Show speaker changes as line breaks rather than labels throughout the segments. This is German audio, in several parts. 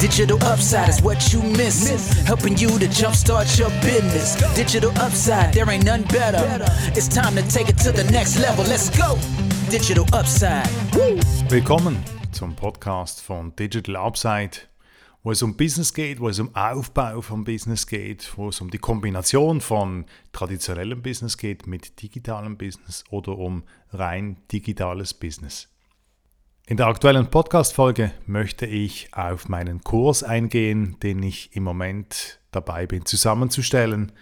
Digital upside is what you miss. Helping you to jumpstart your business. Digital upside, there ain't none better. It's time to take it to the next level. Let's go. Digital upside.
Willkommen zum Podcast von Digital Upside, wo es um Business geht, wo es um Aufbau von Business geht, wo es um die Kombination von traditionellem Business geht mit digitalem Business oder um rein digitales Business. In der aktuellen Podcast-Folge möchte ich auf meinen Kurs eingehen, den ich im Moment dabei bin zusammenzustellen.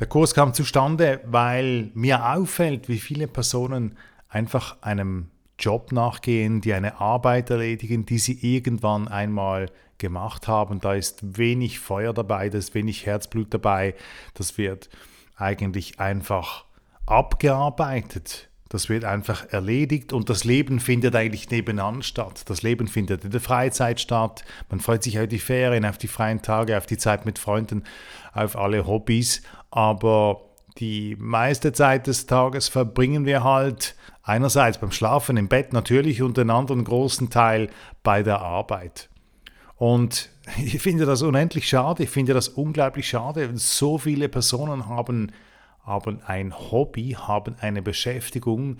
Der Kurs kam zustande, weil mir auffällt, wie viele Personen einfach einem Job nachgehen, die eine Arbeit erledigen, die sie irgendwann einmal gemacht haben. Da ist wenig Feuer dabei, da ist wenig Herzblut dabei. Das wird eigentlich einfach abgearbeitet. Das wird einfach erledigt und das Leben findet eigentlich nebenan statt. Das Leben findet in der Freizeit statt. Man freut sich auf die Ferien, auf die freien Tage, auf die Zeit mit Freunden, auf alle Hobbys. Aber die meiste Zeit des Tages verbringen wir halt einerseits beim Schlafen im Bett natürlich und den anderen großen Teil bei der Arbeit. Und ich finde das unendlich schade, ich finde das unglaublich schade. So viele Personen haben haben ein Hobby, haben eine Beschäftigung,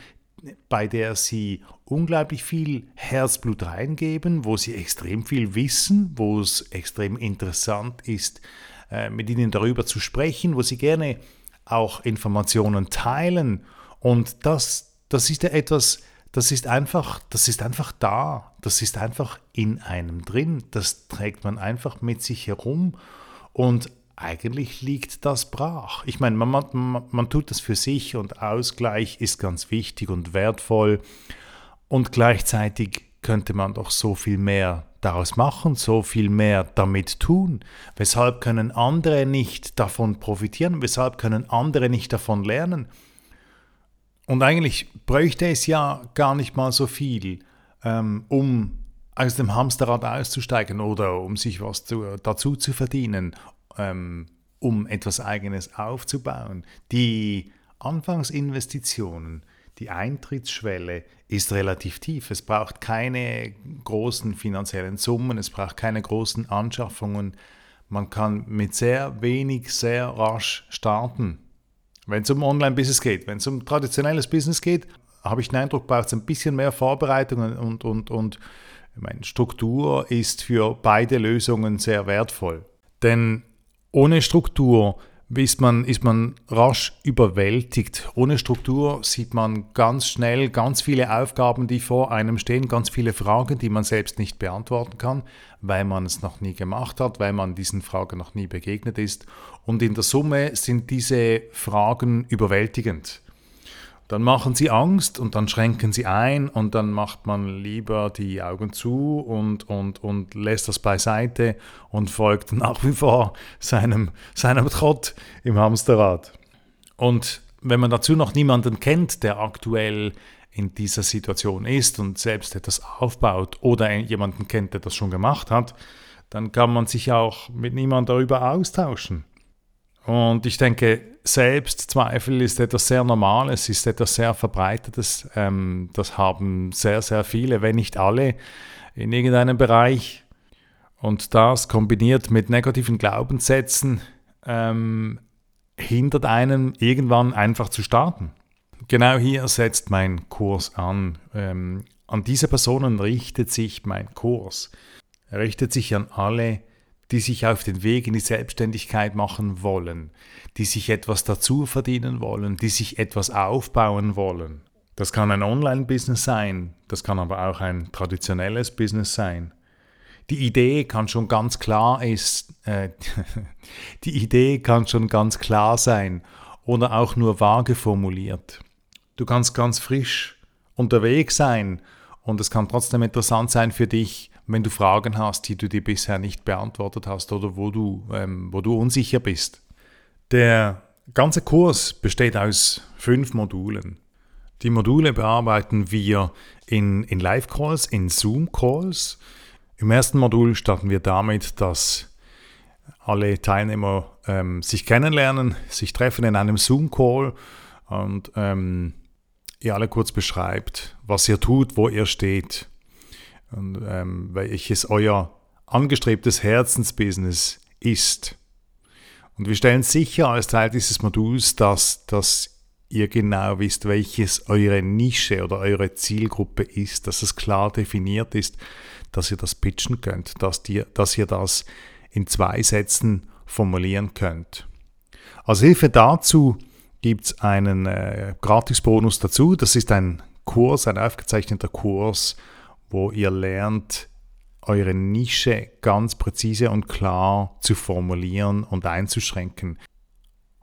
bei der sie unglaublich viel Herzblut reingeben, wo sie extrem viel wissen, wo es extrem interessant ist, äh, mit ihnen darüber zu sprechen, wo sie gerne auch Informationen teilen. Und das, das ist ja etwas, das ist einfach, das ist einfach da, das ist einfach in einem drin, das trägt man einfach mit sich herum. Und eigentlich liegt das brach. Ich meine, man, man, man tut das für sich und Ausgleich ist ganz wichtig und wertvoll. Und gleichzeitig könnte man doch so viel mehr daraus machen, so viel mehr damit tun. Weshalb können andere nicht davon profitieren? Weshalb können andere nicht davon lernen? Und eigentlich bräuchte es ja gar nicht mal so viel, ähm, um aus dem Hamsterrad auszusteigen oder um sich was zu, dazu zu verdienen ähm, um etwas Eigenes aufzubauen. Die Anfangsinvestitionen, die Eintrittsschwelle ist relativ tief. Es braucht keine großen finanziellen Summen, es braucht keine großen Anschaffungen. Man kann mit sehr wenig sehr rasch starten. Wenn es um Online-Business geht, wenn es um traditionelles Business geht, habe ich den Eindruck, braucht es ein bisschen mehr Vorbereitungen und, und, und meine, Struktur ist für beide Lösungen sehr wertvoll. Denn ohne Struktur ist man, ist man rasch überwältigt. Ohne Struktur sieht man ganz schnell ganz viele Aufgaben, die vor einem stehen, ganz viele Fragen, die man selbst nicht beantworten kann, weil man es noch nie gemacht hat, weil man diesen Fragen noch nie begegnet ist. Und in der Summe sind diese Fragen überwältigend. Dann machen sie Angst und dann schränken sie ein und dann macht man lieber die Augen zu und, und, und lässt das beiseite und folgt nach wie vor seinem, seinem Trott im Hamsterrad. Und wenn man dazu noch niemanden kennt, der aktuell in dieser Situation ist und selbst etwas aufbaut oder jemanden kennt, der das schon gemacht hat, dann kann man sich auch mit niemandem darüber austauschen. Und ich denke, Selbstzweifel ist etwas sehr Normales, ist etwas sehr Verbreitetes. Ähm, das haben sehr, sehr viele, wenn nicht alle, in irgendeinem Bereich. Und das kombiniert mit negativen Glaubenssätzen ähm, hindert einen irgendwann einfach zu starten. Genau hier setzt mein Kurs an. Ähm, an diese Personen richtet sich mein Kurs. Er richtet sich an alle, die sich auf den Weg in die Selbstständigkeit machen wollen, die sich etwas dazu verdienen wollen, die sich etwas aufbauen wollen. Das kann ein Online-Business sein, das kann aber auch ein traditionelles Business sein. Die Idee kann schon ganz klar ist, äh, die Idee kann schon ganz klar sein oder auch nur vage formuliert. Du kannst ganz frisch unterwegs sein und es kann trotzdem interessant sein für dich, wenn du Fragen hast, die du dir bisher nicht beantwortet hast oder wo du, ähm, wo du unsicher bist. Der ganze Kurs besteht aus fünf Modulen. Die Module bearbeiten wir in, in Live-Calls, in Zoom-Calls. Im ersten Modul starten wir damit, dass alle Teilnehmer ähm, sich kennenlernen, sich treffen in einem Zoom-Call und ähm, ihr alle kurz beschreibt, was ihr tut, wo ihr steht und ähm, welches euer angestrebtes Herzensbusiness ist. Und wir stellen sicher als Teil dieses Moduls, dass, dass ihr genau wisst, welches eure Nische oder eure Zielgruppe ist, dass es klar definiert ist, dass ihr das pitchen könnt, dass, ihr, dass ihr das in zwei Sätzen formulieren könnt. Als Hilfe dazu gibt es einen äh, Gratisbonus dazu. Das ist ein Kurs, ein aufgezeichneter Kurs, wo ihr lernt, eure Nische ganz präzise und klar zu formulieren und einzuschränken.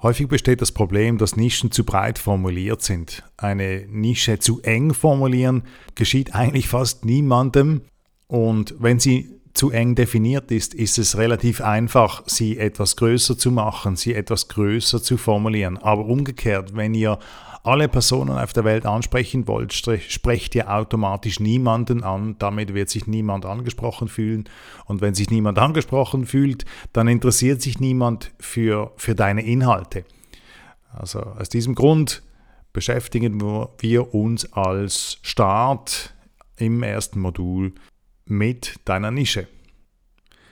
Häufig besteht das Problem, dass Nischen zu breit formuliert sind. Eine Nische zu eng formulieren geschieht eigentlich fast niemandem. Und wenn sie zu eng definiert ist, ist es relativ einfach, sie etwas größer zu machen, sie etwas größer zu formulieren. Aber umgekehrt, wenn ihr alle Personen auf der Welt ansprechen wollt, sprecht ihr automatisch niemanden an. Damit wird sich niemand angesprochen fühlen. Und wenn sich niemand angesprochen fühlt, dann interessiert sich niemand für, für deine Inhalte. Also aus diesem Grund beschäftigen wir uns als Start im ersten Modul mit deiner Nische.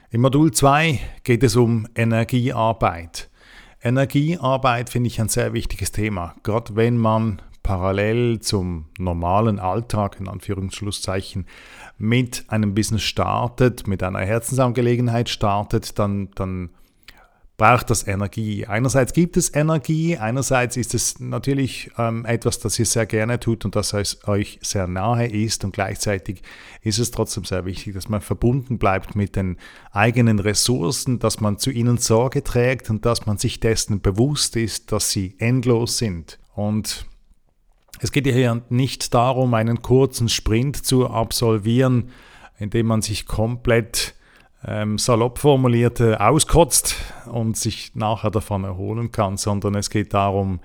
Im Modul 2 geht es um Energiearbeit. Energiearbeit finde ich ein sehr wichtiges Thema, gerade wenn man parallel zum normalen Alltag, in Anführungsschlusszeichen, mit einem Business startet, mit einer Herzensangelegenheit startet, dann, dann braucht das Energie. Einerseits gibt es Energie, einerseits ist es natürlich ähm, etwas, das ihr sehr gerne tut und das euch sehr nahe ist und gleichzeitig ist es trotzdem sehr wichtig, dass man verbunden bleibt mit den eigenen Ressourcen, dass man zu ihnen Sorge trägt und dass man sich dessen bewusst ist, dass sie endlos sind. Und es geht hier nicht darum, einen kurzen Sprint zu absolvieren, indem man sich komplett ähm, salopp formulierte auskotzt und sich nachher davon erholen kann, sondern es geht darum,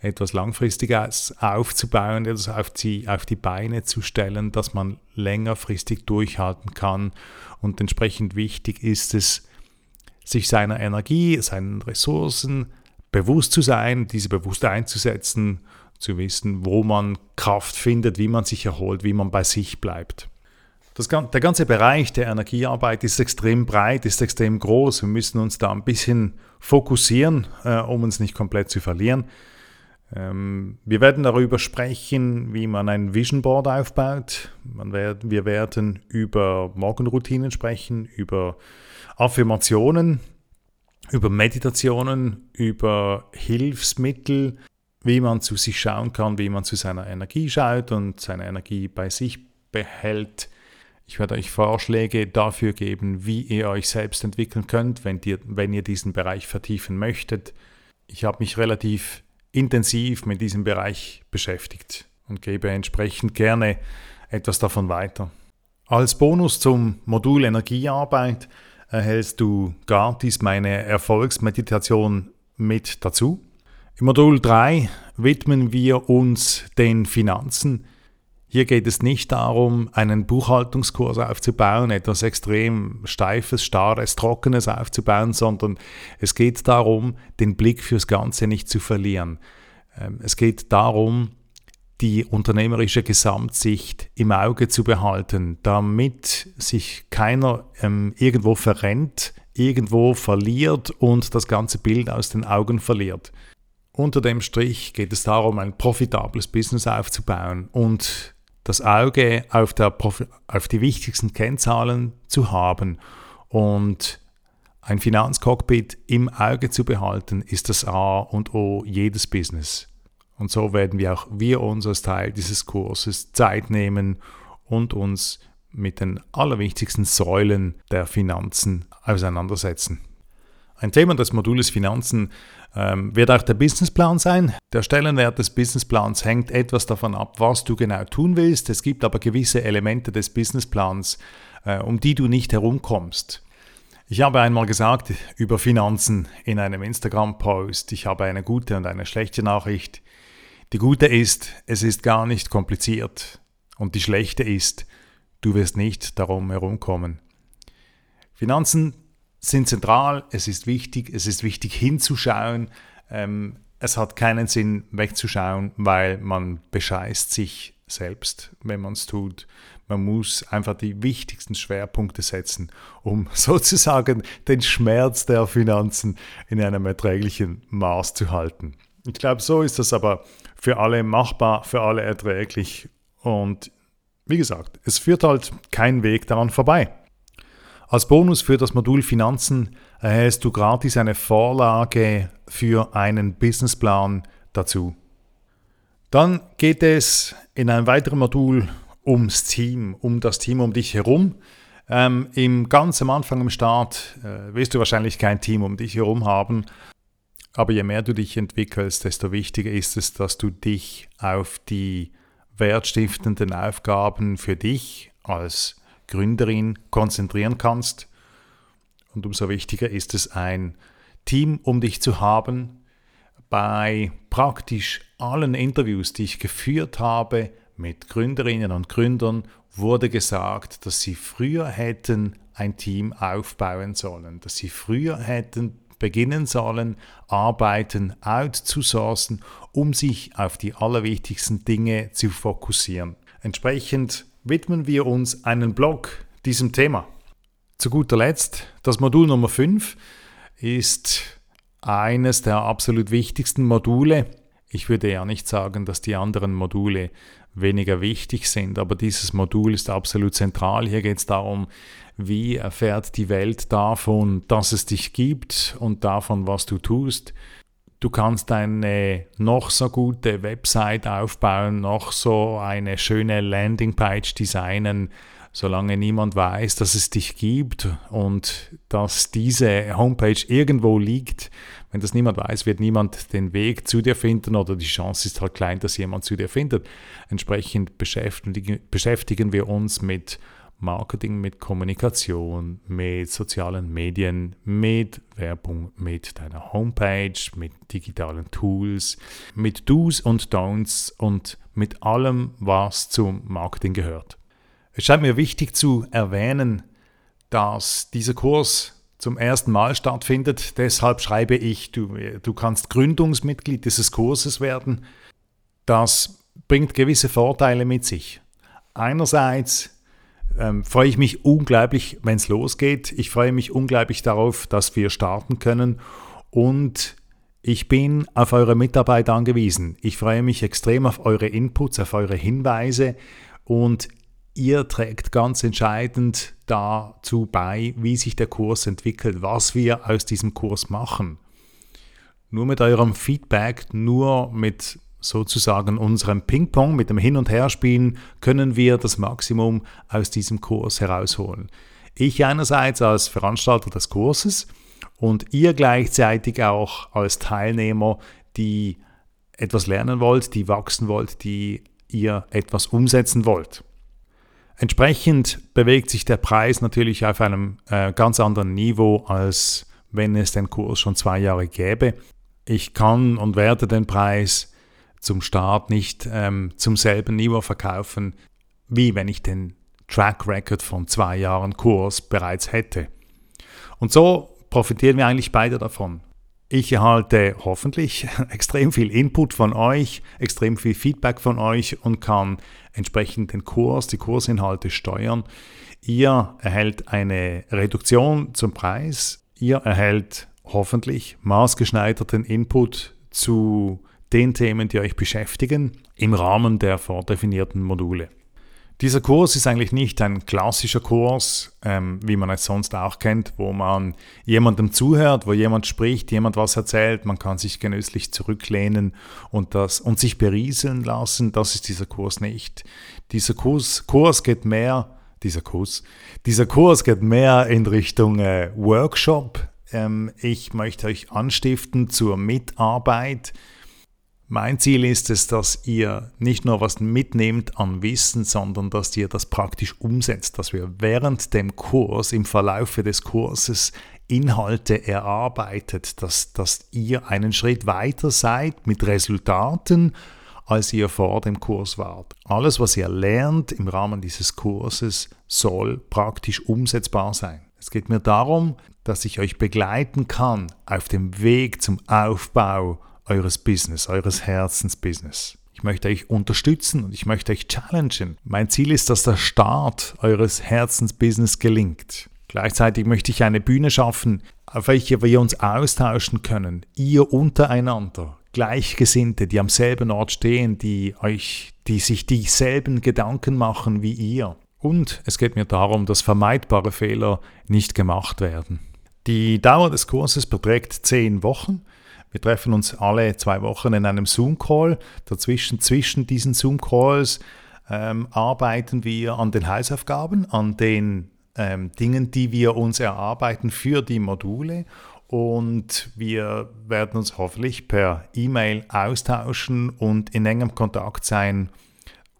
etwas Langfristiges aufzubauen, etwas auf die, auf die Beine zu stellen, dass man längerfristig durchhalten kann. Und entsprechend wichtig ist es, sich seiner Energie, seinen Ressourcen bewusst zu sein, diese bewusst einzusetzen, zu wissen, wo man Kraft findet, wie man sich erholt, wie man bei sich bleibt. Das, der ganze Bereich der Energiearbeit ist extrem breit, ist extrem groß. Wir müssen uns da ein bisschen fokussieren, äh, um uns nicht komplett zu verlieren. Ähm, wir werden darüber sprechen, wie man ein Vision Board aufbaut. Werd, wir werden über Morgenroutinen sprechen, über Affirmationen, über Meditationen, über Hilfsmittel, wie man zu sich schauen kann, wie man zu seiner Energie schaut und seine Energie bei sich behält ich werde euch Vorschläge dafür geben, wie ihr euch selbst entwickeln könnt, wenn ihr, wenn ihr diesen Bereich vertiefen möchtet. Ich habe mich relativ intensiv mit diesem Bereich beschäftigt und gebe entsprechend gerne etwas davon weiter. Als Bonus zum Modul Energiearbeit erhältst du gratis meine Erfolgsmeditation mit dazu. Im Modul 3 widmen wir uns den Finanzen. Hier geht es nicht darum, einen Buchhaltungskurs aufzubauen, etwas extrem Steifes, Starres, Trockenes aufzubauen, sondern es geht darum, den Blick fürs Ganze nicht zu verlieren. Ähm, es geht darum, die unternehmerische Gesamtsicht im Auge zu behalten, damit sich keiner ähm, irgendwo verrennt, irgendwo verliert und das ganze Bild aus den Augen verliert. Unter dem Strich geht es darum, ein profitables Business aufzubauen und das Auge auf, der, auf die wichtigsten Kennzahlen zu haben und ein Finanzcockpit im Auge zu behalten, ist das A und O jedes Business. Und so werden wir auch wir uns als Teil dieses Kurses Zeit nehmen und uns mit den allerwichtigsten Säulen der Finanzen auseinandersetzen. Ein Thema des Modules Finanzen ähm, wird auch der Businessplan sein. Der Stellenwert des Businessplans hängt etwas davon ab, was du genau tun willst. Es gibt aber gewisse Elemente des Businessplans, äh, um die du nicht herumkommst. Ich habe einmal gesagt über Finanzen in einem Instagram-Post, ich habe eine gute und eine schlechte Nachricht. Die gute ist, es ist gar nicht kompliziert. Und die schlechte ist, du wirst nicht darum herumkommen. Finanzen sind zentral, es ist wichtig, es ist wichtig hinzuschauen. Ähm, es hat keinen Sinn wegzuschauen, weil man bescheißt sich selbst, wenn man es tut. Man muss einfach die wichtigsten Schwerpunkte setzen, um sozusagen den Schmerz der Finanzen in einem erträglichen Maß zu halten. Ich glaube, so ist das aber für alle machbar, für alle erträglich und wie gesagt, es führt halt kein Weg daran vorbei. Als Bonus für das Modul Finanzen erhältst du gratis eine Vorlage für einen Businessplan dazu. Dann geht es in einem weiteren Modul ums Team, um das Team um dich herum. Ähm, Im ganz am Anfang im Start äh, wirst du wahrscheinlich kein Team um dich herum haben, aber je mehr du dich entwickelst, desto wichtiger ist es, dass du dich auf die wertstiftenden Aufgaben für dich als Gründerin konzentrieren kannst. Und umso wichtiger ist es, ein Team um dich zu haben. Bei praktisch allen Interviews, die ich geführt habe mit Gründerinnen und Gründern, wurde gesagt, dass sie früher hätten ein Team aufbauen sollen, dass sie früher hätten beginnen sollen, Arbeiten outzusourcen, um sich auf die allerwichtigsten Dinge zu fokussieren. Entsprechend widmen wir uns einen Blog diesem Thema. Zu guter Letzt, das Modul Nummer 5 ist eines der absolut wichtigsten Module. Ich würde ja nicht sagen, dass die anderen Module weniger wichtig sind, aber dieses Modul ist absolut zentral. Hier geht es darum, wie erfährt die Welt davon, dass es dich gibt und davon, was du tust. Du kannst eine noch so gute Website aufbauen, noch so eine schöne Landingpage designen, solange niemand weiß, dass es dich gibt und dass diese Homepage irgendwo liegt. Wenn das niemand weiß, wird niemand den Weg zu dir finden oder die Chance ist halt klein, dass jemand zu dir findet. Entsprechend beschäftigen, beschäftigen wir uns mit Marketing, mit Kommunikation, mit sozialen Medien, mit Werbung, mit deiner Homepage, mit digitalen Tools, mit Do's und Don'ts und mit allem, was zum Marketing gehört. Es scheint mir wichtig zu erwähnen, dass dieser Kurs zum ersten Mal stattfindet. Deshalb schreibe ich, du, du kannst Gründungsmitglied dieses Kurses werden. Das bringt gewisse Vorteile mit sich. Einerseits ähm, freue ich mich unglaublich, wenn es losgeht. Ich freue mich unglaublich darauf, dass wir starten können und ich bin auf eure Mitarbeit angewiesen. Ich freue mich extrem auf eure Inputs, auf eure Hinweise und ihr trägt ganz entscheidend dazu bei, wie sich der Kurs entwickelt, was wir aus diesem Kurs machen. Nur mit eurem Feedback, nur mit sozusagen unserem Ping-Pong, mit dem Hin- und Herspielen, können wir das Maximum aus diesem Kurs herausholen. Ich einerseits als Veranstalter des Kurses und ihr gleichzeitig auch als Teilnehmer, die etwas lernen wollt, die wachsen wollt, die ihr etwas umsetzen wollt. Entsprechend bewegt sich der Preis natürlich auf einem äh, ganz anderen Niveau, als wenn es den Kurs schon zwei Jahre gäbe. Ich kann und werde den Preis zum Start nicht ähm, zum selben Niveau verkaufen, wie wenn ich den Track Record von zwei Jahren Kurs bereits hätte. Und so profitieren wir eigentlich beide davon. Ich erhalte hoffentlich extrem viel Input von euch, extrem viel Feedback von euch und kann entsprechend den Kurs, die Kursinhalte steuern. Ihr erhält eine Reduktion zum Preis. Ihr erhält hoffentlich maßgeschneiderten Input zu den Themen, die euch beschäftigen, im Rahmen der vordefinierten Module. Dieser Kurs ist eigentlich nicht ein klassischer Kurs, ähm, wie man es sonst auch kennt, wo man jemandem zuhört, wo jemand spricht, jemand was erzählt, man kann sich genüsslich zurücklehnen und, das, und sich berieseln lassen. Das ist dieser Kurs nicht. Dieser Kurs, Kurs geht mehr, dieser Kurs, dieser Kurs geht mehr in Richtung äh, Workshop. Ähm, ich möchte euch anstiften zur Mitarbeit mein Ziel ist es, dass ihr nicht nur was mitnehmt an Wissen, sondern dass ihr das praktisch umsetzt, dass wir während dem Kurs, im Verlaufe des Kurses Inhalte erarbeitet, dass, dass ihr einen Schritt weiter seid mit Resultaten, als ihr vor dem Kurs wart. Alles, was ihr lernt im Rahmen dieses Kurses, soll praktisch umsetzbar sein. Es geht mir darum, dass ich euch begleiten kann auf dem Weg zum Aufbau eures Business, eures Herzensbusiness. Ich möchte euch unterstützen und ich möchte euch challengen. Mein Ziel ist, dass der Start eures Herzensbusiness gelingt. Gleichzeitig möchte ich eine Bühne schaffen, auf welcher wir uns austauschen können. Ihr untereinander, Gleichgesinnte, die am selben Ort stehen, die euch, die sich dieselben Gedanken machen wie ihr. Und es geht mir darum, dass vermeidbare Fehler nicht gemacht werden. Die Dauer des Kurses beträgt zehn Wochen. Wir treffen uns alle zwei Wochen in einem Zoom-Call. Dazwischen, zwischen diesen Zoom-Calls ähm, arbeiten wir an den Hausaufgaben, an den ähm, Dingen, die wir uns erarbeiten für die Module. Und wir werden uns hoffentlich per E-Mail austauschen und in engem Kontakt sein,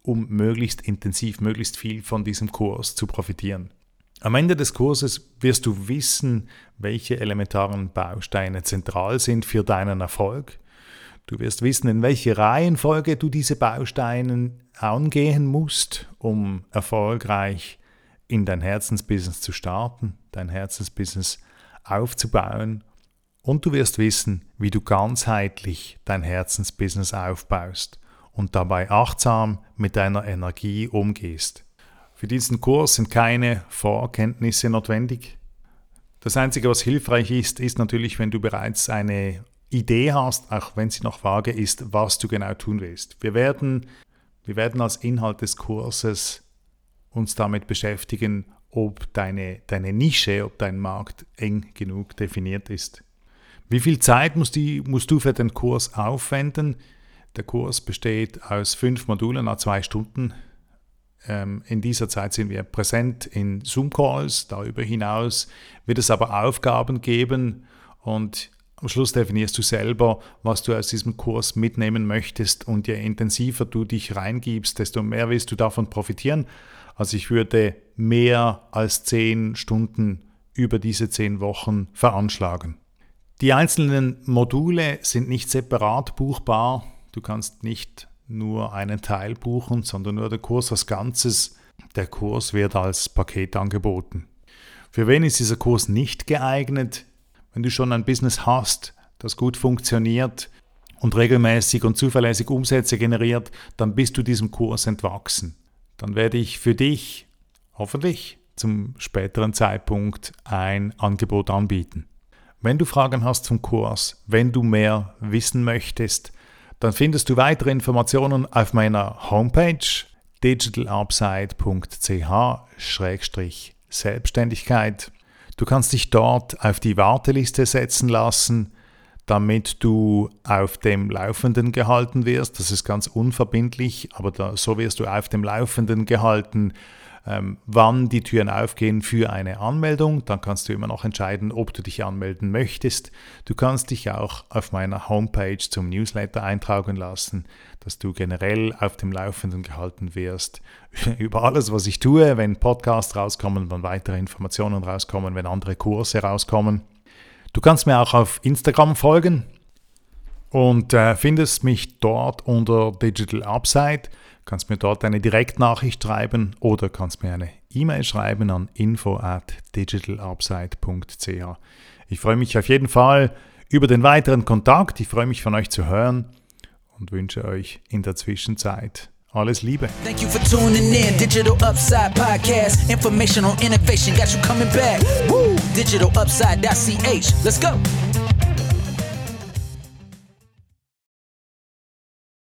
um möglichst intensiv, möglichst viel von diesem Kurs zu profitieren. Am Ende des Kurses wirst du wissen, welche elementaren Bausteine zentral sind für deinen Erfolg. Du wirst wissen, in welche Reihenfolge du diese Bausteine angehen musst, um erfolgreich in dein Herzensbusiness zu starten, dein Herzensbusiness aufzubauen. Und du wirst wissen, wie du ganzheitlich dein Herzensbusiness aufbaust und dabei achtsam mit deiner Energie umgehst. Für diesen Kurs sind keine Vorkenntnisse notwendig. Das Einzige, was hilfreich ist, ist natürlich, wenn du bereits eine Idee hast, auch wenn sie noch vage ist, was du genau tun willst. Wir werden, wir werden als Inhalt des Kurses uns damit beschäftigen, ob deine, deine Nische, ob dein Markt eng genug definiert ist. Wie viel Zeit musst, die, musst du für den Kurs aufwenden? Der Kurs besteht aus fünf Modulen nach zwei Stunden. Ähm, in dieser Zeit sind wir präsent in Zoom-Calls. Darüber hinaus wird es aber Aufgaben geben und am Schluss definierst du selber, was du aus diesem Kurs mitnehmen möchtest und je intensiver du dich reingibst, desto mehr wirst du davon profitieren. Also ich würde mehr als zehn Stunden über diese zehn Wochen veranschlagen. Die einzelnen Module sind nicht separat buchbar. Du kannst nicht nur einen Teil buchen, sondern nur der Kurs als Ganzes. Der Kurs wird als Paket angeboten. Für wen ist dieser Kurs nicht geeignet? Wenn du schon ein Business hast, das gut funktioniert und regelmäßig und zuverlässig Umsätze generiert, dann bist du diesem Kurs entwachsen. Dann werde ich für dich hoffentlich zum späteren Zeitpunkt ein Angebot anbieten. Wenn du Fragen hast zum Kurs, wenn du mehr wissen möchtest, dann findest du weitere Informationen auf meiner Homepage digitalupside.ch-selbstständigkeit. Du kannst dich dort auf die Warteliste setzen lassen, damit du auf dem Laufenden gehalten wirst. Das ist ganz unverbindlich, aber da, so wirst du auf dem Laufenden gehalten, ähm, wann die Türen aufgehen für eine Anmeldung. Dann kannst du immer noch entscheiden, ob du dich anmelden möchtest. Du kannst dich auch auf meiner Homepage zum Newsletter eintragen lassen, dass du generell auf dem Laufenden gehalten wirst über alles, was ich tue, wenn Podcasts rauskommen, wenn weitere Informationen rauskommen, wenn andere Kurse rauskommen. Du kannst mir auch auf Instagram folgen und äh, findest mich dort unter Digital Upside kannst mir dort eine Direktnachricht schreiben oder kannst mir eine E-Mail schreiben an info at digitalupside.ch. Ich freue mich auf jeden Fall über den weiteren Kontakt. Ich freue mich von euch zu hören und wünsche euch in der Zwischenzeit alles Liebe. Thank you for tuning in. Digital Upside Podcast. Information on innovation got you coming back. Woo! Digitalupside.ch. Let's go.